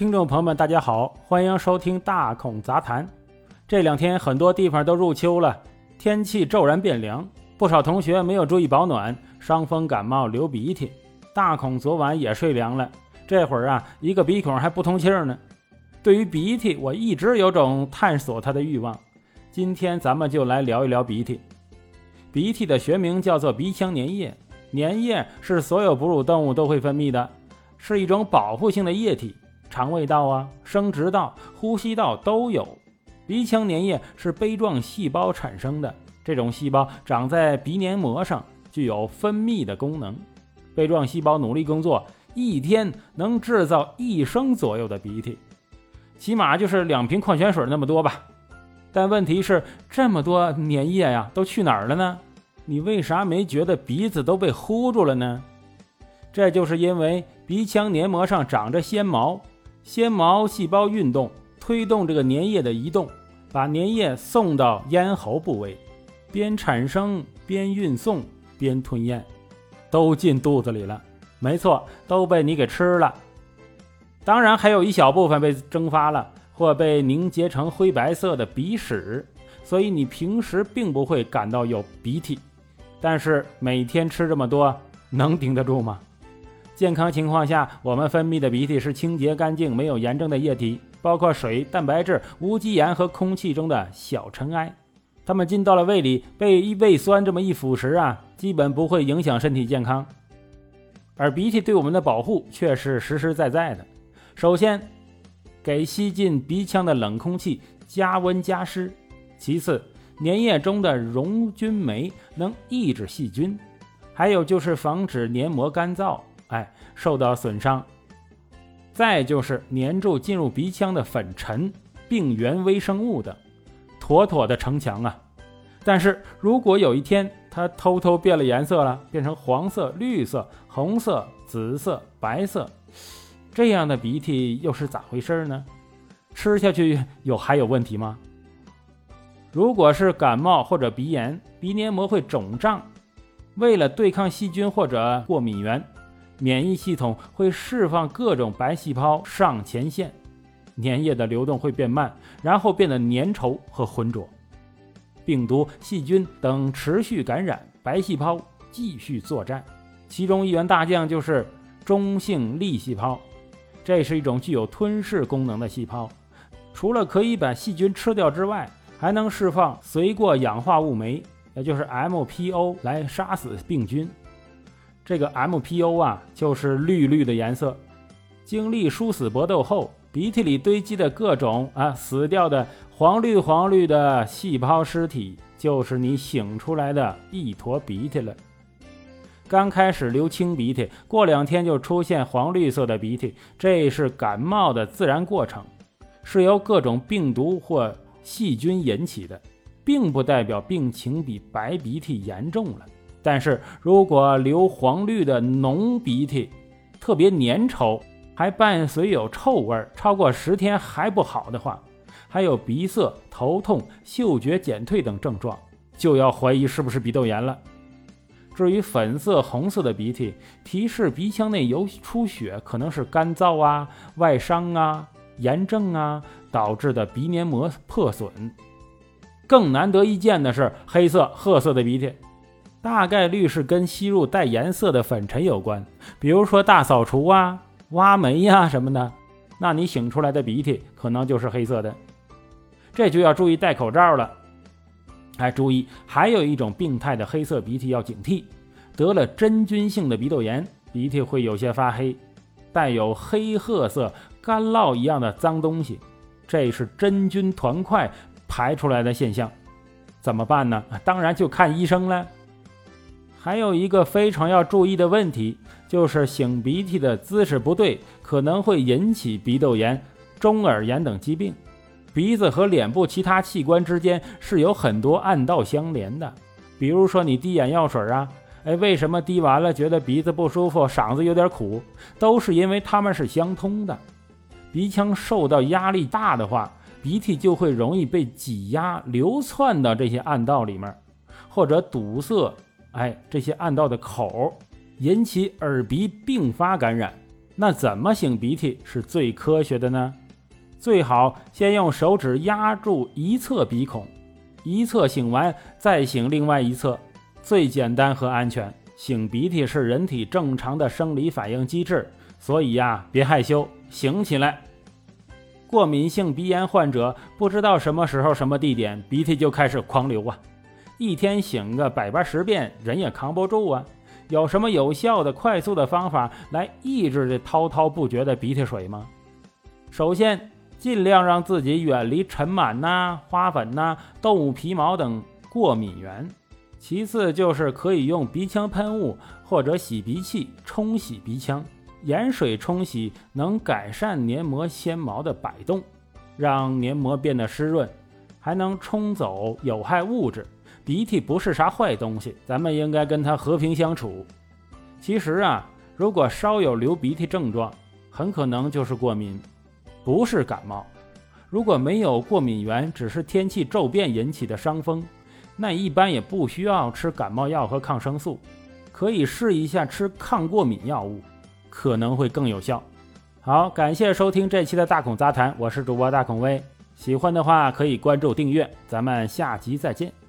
听众朋友们，大家好，欢迎收听大孔杂谈。这两天很多地方都入秋了，天气骤然变凉，不少同学没有注意保暖，伤风感冒流鼻涕。大孔昨晚也睡凉了，这会儿啊，一个鼻孔还不通气儿呢。对于鼻涕，我一直有种探索它的欲望。今天咱们就来聊一聊鼻涕。鼻涕的学名叫做鼻腔粘液，粘液是所有哺乳动物都会分泌的，是一种保护性的液体，肠胃道啊、生殖道、呼吸道都有。鼻腔粘液是杯状细胞产生的，这种细胞长在鼻黏膜上，具有分泌的功能。杯状细胞努力工作，一天能制造一升左右的鼻涕，起码就是两瓶矿泉水那么多吧。但问题是，这么多粘液呀，都去哪儿了呢？你为啥没觉得鼻子都被糊住了呢？这就是因为鼻腔黏膜上长着纤毛，纤毛细胞运动推动这个粘液的移动，把粘液送到咽喉部位，边产生边运送边吞咽，都进肚子里了。没错，都被你给吃了。当然，还有一小部分被蒸发了。或被凝结成灰白色的鼻屎，所以你平时并不会感到有鼻涕。但是每天吃这么多，能顶得住吗？健康情况下，我们分泌的鼻涕是清洁干净、没有炎症的液体，包括水、蛋白质、无机盐和空气中的小尘埃。它们进到了胃里，被胃酸这么一腐蚀啊，基本不会影响身体健康。而鼻涕对我们的保护却是实实在在的。首先，给吸进鼻腔的冷空气加温加湿。其次，粘液中的溶菌酶能抑制细菌，还有就是防止黏膜干燥，哎，受到损伤。再就是粘住进入鼻腔的粉尘、病原微生物的，妥妥的城墙啊！但是如果有一天它偷偷变了颜色了，变成黄色、绿色、红色、紫色、白色。这样的鼻涕又是咋回事呢？吃下去有还有问题吗？如果是感冒或者鼻炎，鼻黏膜会肿胀，为了对抗细菌或者过敏源，免疫系统会释放各种白细胞上前线，粘液的流动会变慢，然后变得粘稠和浑浊，病毒、细菌等持续感染，白细胞继续作战，其中一员大将就是中性粒细胞。这是一种具有吞噬功能的细胞，除了可以把细菌吃掉之外，还能释放随过氧化物酶，也就是 MPO 来杀死病菌。这个 MPO 啊，就是绿绿的颜色。经历殊死搏斗后，鼻涕里堆积的各种啊死掉的黄绿黄绿的细胞尸体，就是你醒出来的一坨鼻涕了。刚开始流清鼻涕，过两天就出现黄绿色的鼻涕，这是感冒的自然过程，是由各种病毒或细菌引起的，并不代表病情比白鼻涕严重了。但是如果流黄绿的浓鼻涕，特别粘稠，还伴随有臭味，超过十天还不好的话，还有鼻塞、头痛、嗅觉减退等症状，就要怀疑是不是鼻窦炎了。至于粉色、红色的鼻涕，提示鼻腔内有出血，可能是干燥啊、外伤啊、炎症啊导致的鼻黏膜破损。更难得一见的是黑色、褐色的鼻涕，大概率是跟吸入带颜色的粉尘有关，比如说大扫除啊、挖煤呀什么的。那你醒出来的鼻涕可能就是黑色的，这就要注意戴口罩了。还注意，还有一种病态的黑色鼻涕要警惕，得了真菌性的鼻窦炎，鼻涕会有些发黑，带有黑褐色干酪一样的脏东西，这是真菌团块排出来的现象。怎么办呢？当然就看医生了。还有一个非常要注意的问题，就是擤鼻涕的姿势不对，可能会引起鼻窦炎、中耳炎等疾病。鼻子和脸部其他器官之间是有很多暗道相连的，比如说你滴眼药水啊，哎，为什么滴完了觉得鼻子不舒服、嗓子有点苦，都是因为它们是相通的。鼻腔受到压力大的话，鼻涕就会容易被挤压、流窜到这些暗道里面，或者堵塞，哎，这些暗道的口，引起耳鼻并发感染。那怎么擤鼻涕是最科学的呢？最好先用手指压住一侧鼻孔，一侧擤完再擤另外一侧，最简单和安全。擤鼻涕是人体正常的生理反应机制，所以呀，别害羞，擤起来。过敏性鼻炎患者不知道什么时候、什么地点鼻涕就开始狂流啊，一天醒个百八十遍，人也扛不住啊。有什么有效的、快速的方法来抑制这滔滔不绝的鼻涕水吗？首先，尽量让自己远离尘螨呐、花粉呐、动物皮毛等过敏源。其次就是可以用鼻腔喷雾或者洗鼻器冲洗鼻腔，盐水冲洗能改善黏膜纤毛的摆动，让黏膜变得湿润，还能冲走有害物质。鼻涕不是啥坏东西，咱们应该跟它和平相处。其实啊，如果稍有流鼻涕症状，很可能就是过敏，不是感冒。如果没有过敏源，只是天气骤变引起的伤风。那一般也不需要吃感冒药和抗生素，可以试一下吃抗过敏药物，可能会更有效。好，感谢收听这期的大孔杂谈，我是主播大孔威。喜欢的话可以关注订阅，咱们下集再见。